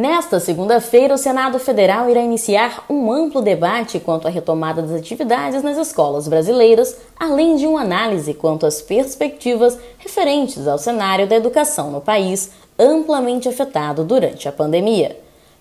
Nesta segunda-feira, o Senado Federal irá iniciar um amplo debate quanto à retomada das atividades nas escolas brasileiras, além de uma análise quanto às perspectivas referentes ao cenário da educação no país, amplamente afetado durante a pandemia.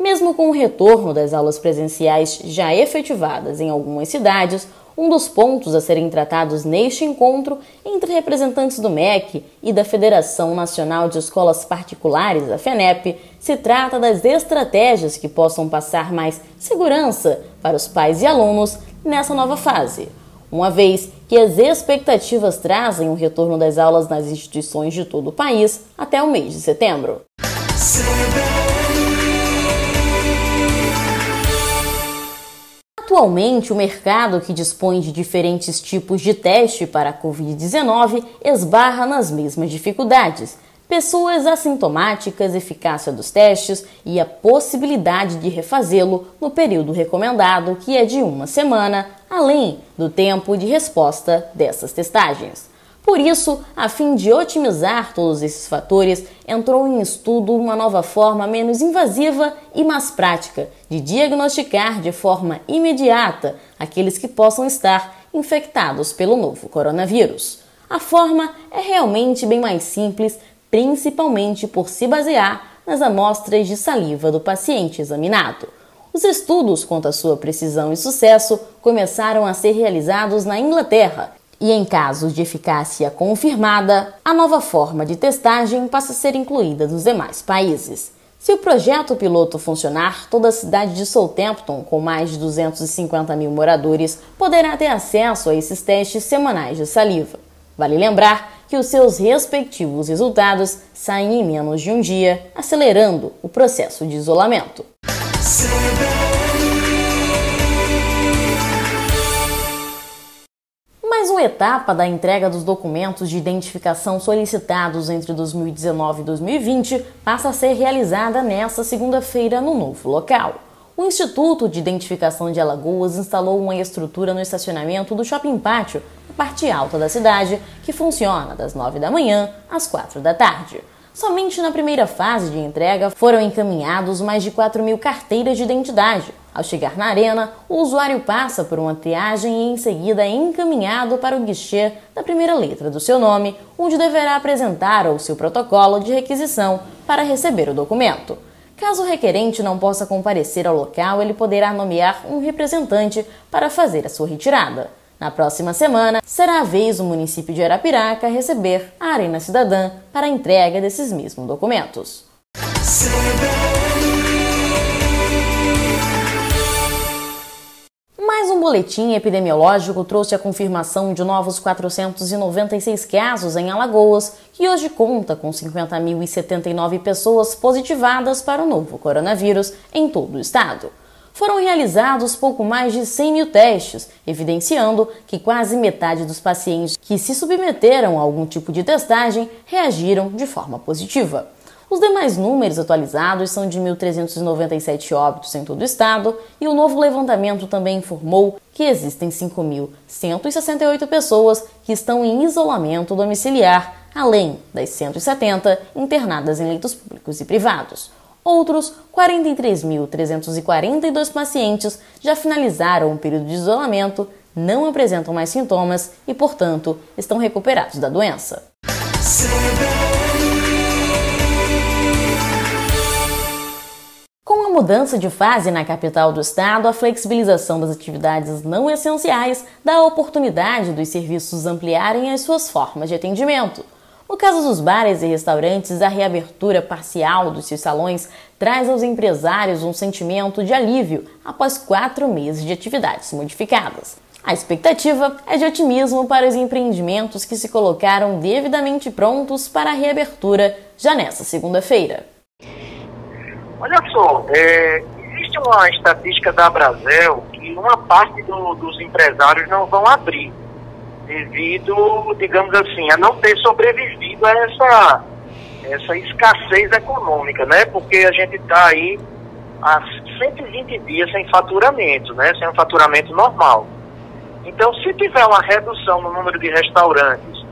Mesmo com o retorno das aulas presenciais já efetivadas em algumas cidades, um dos pontos a serem tratados neste encontro entre representantes do MEC e da Federação Nacional de Escolas Particulares, a FENEP, se trata das estratégias que possam passar mais segurança para os pais e alunos nessa nova fase, uma vez que as expectativas trazem o retorno das aulas nas instituições de todo o país até o mês de setembro. Atualmente, o mercado que dispõe de diferentes tipos de teste para a Covid-19 esbarra nas mesmas dificuldades. Pessoas assintomáticas, eficácia dos testes e a possibilidade de refazê-lo no período recomendado, que é de uma semana, além do tempo de resposta dessas testagens. Por isso, a fim de otimizar todos esses fatores, entrou em estudo uma nova forma menos invasiva e mais prática de diagnosticar de forma imediata aqueles que possam estar infectados pelo novo coronavírus. A forma é realmente bem mais simples, principalmente por se basear nas amostras de saliva do paciente examinado. Os estudos quanto à sua precisão e sucesso começaram a ser realizados na Inglaterra e em casos de eficácia confirmada, a nova forma de testagem passa a ser incluída nos demais países. Se o projeto piloto funcionar, toda a cidade de Southampton, com mais de 250 mil moradores, poderá ter acesso a esses testes semanais de saliva. Vale lembrar que os seus respectivos resultados saem em menos de um dia, acelerando o processo de isolamento. Mais uma etapa da entrega dos documentos de identificação solicitados entre 2019 e 2020 passa a ser realizada nesta segunda-feira no novo local. O Instituto de Identificação de Alagoas instalou uma estrutura no estacionamento do Shopping Pátio, na parte alta da cidade, que funciona das 9 da manhã às 4 da tarde. Somente na primeira fase de entrega foram encaminhados mais de 4 mil carteiras de identidade. Ao chegar na arena, o usuário passa por uma triagem e em seguida é encaminhado para o guichê da primeira letra do seu nome, onde deverá apresentar o seu protocolo de requisição para receber o documento. Caso o requerente não possa comparecer ao local, ele poderá nomear um representante para fazer a sua retirada. Na próxima semana, será a vez do município de Arapiraca receber a Arena Cidadã para a entrega desses mesmos documentos. Boletim epidemiológico trouxe a confirmação de novos 496 casos em Alagoas, que hoje conta com 50.079 pessoas positivadas para o novo coronavírus em todo o estado foram realizados pouco mais de 100 mil testes, evidenciando que quase metade dos pacientes que se submeteram a algum tipo de testagem reagiram de forma positiva. Os demais números atualizados são de 1.397 óbitos em todo o estado e o novo levantamento também informou que existem 5.168 pessoas que estão em isolamento domiciliar, além das 170 internadas em leitos públicos e privados. Outros 43.342 pacientes já finalizaram o período de isolamento, não apresentam mais sintomas e, portanto, estão recuperados da doença. A mudança de fase na capital do estado, a flexibilização das atividades não essenciais dá a oportunidade dos serviços ampliarem as suas formas de atendimento. No caso dos bares e restaurantes, a reabertura parcial dos seus salões traz aos empresários um sentimento de alívio após quatro meses de atividades modificadas. A expectativa é de otimismo para os empreendimentos que se colocaram devidamente prontos para a reabertura já nesta segunda-feira. Olha só, é, existe uma estatística da Brasel que uma parte do, dos empresários não vão abrir, devido, digamos assim, a não ter sobrevivido a essa, essa escassez econômica, né? Porque a gente está aí há 120 dias sem faturamento, né? Sem um faturamento normal. Então, se tiver uma redução no número de restaurantes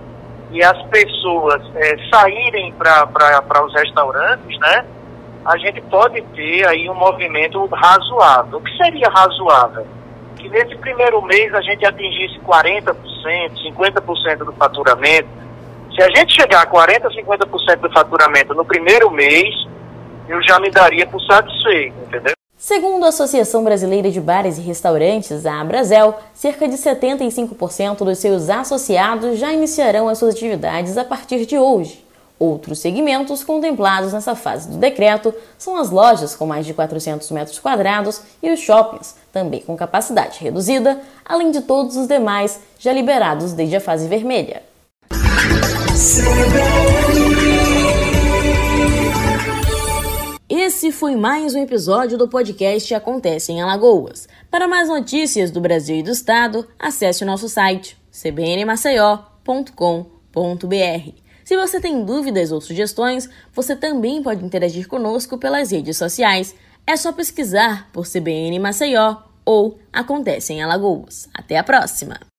e as pessoas é, saírem para os restaurantes, né? A gente pode ter aí um movimento razoável. O que seria razoável? Que nesse primeiro mês a gente atingisse 40%, 50% do faturamento. Se a gente chegar a 40%, 50% do faturamento no primeiro mês, eu já me daria por satisfeito, entendeu? Segundo a Associação Brasileira de Bares e Restaurantes, a Abrazel, cerca de 75% dos seus associados já iniciarão as suas atividades a partir de hoje. Outros segmentos contemplados nessa fase do decreto são as lojas com mais de 400 metros quadrados e os shoppings, também com capacidade reduzida, além de todos os demais já liberados desde a fase vermelha. Esse foi mais um episódio do podcast Acontece em Alagoas. Para mais notícias do Brasil e do Estado, acesse o nosso site cbnmaceió.com.br. Se você tem dúvidas ou sugestões, você também pode interagir conosco pelas redes sociais. É só pesquisar por CBN Maceió ou Acontece em Alagoas. Até a próxima!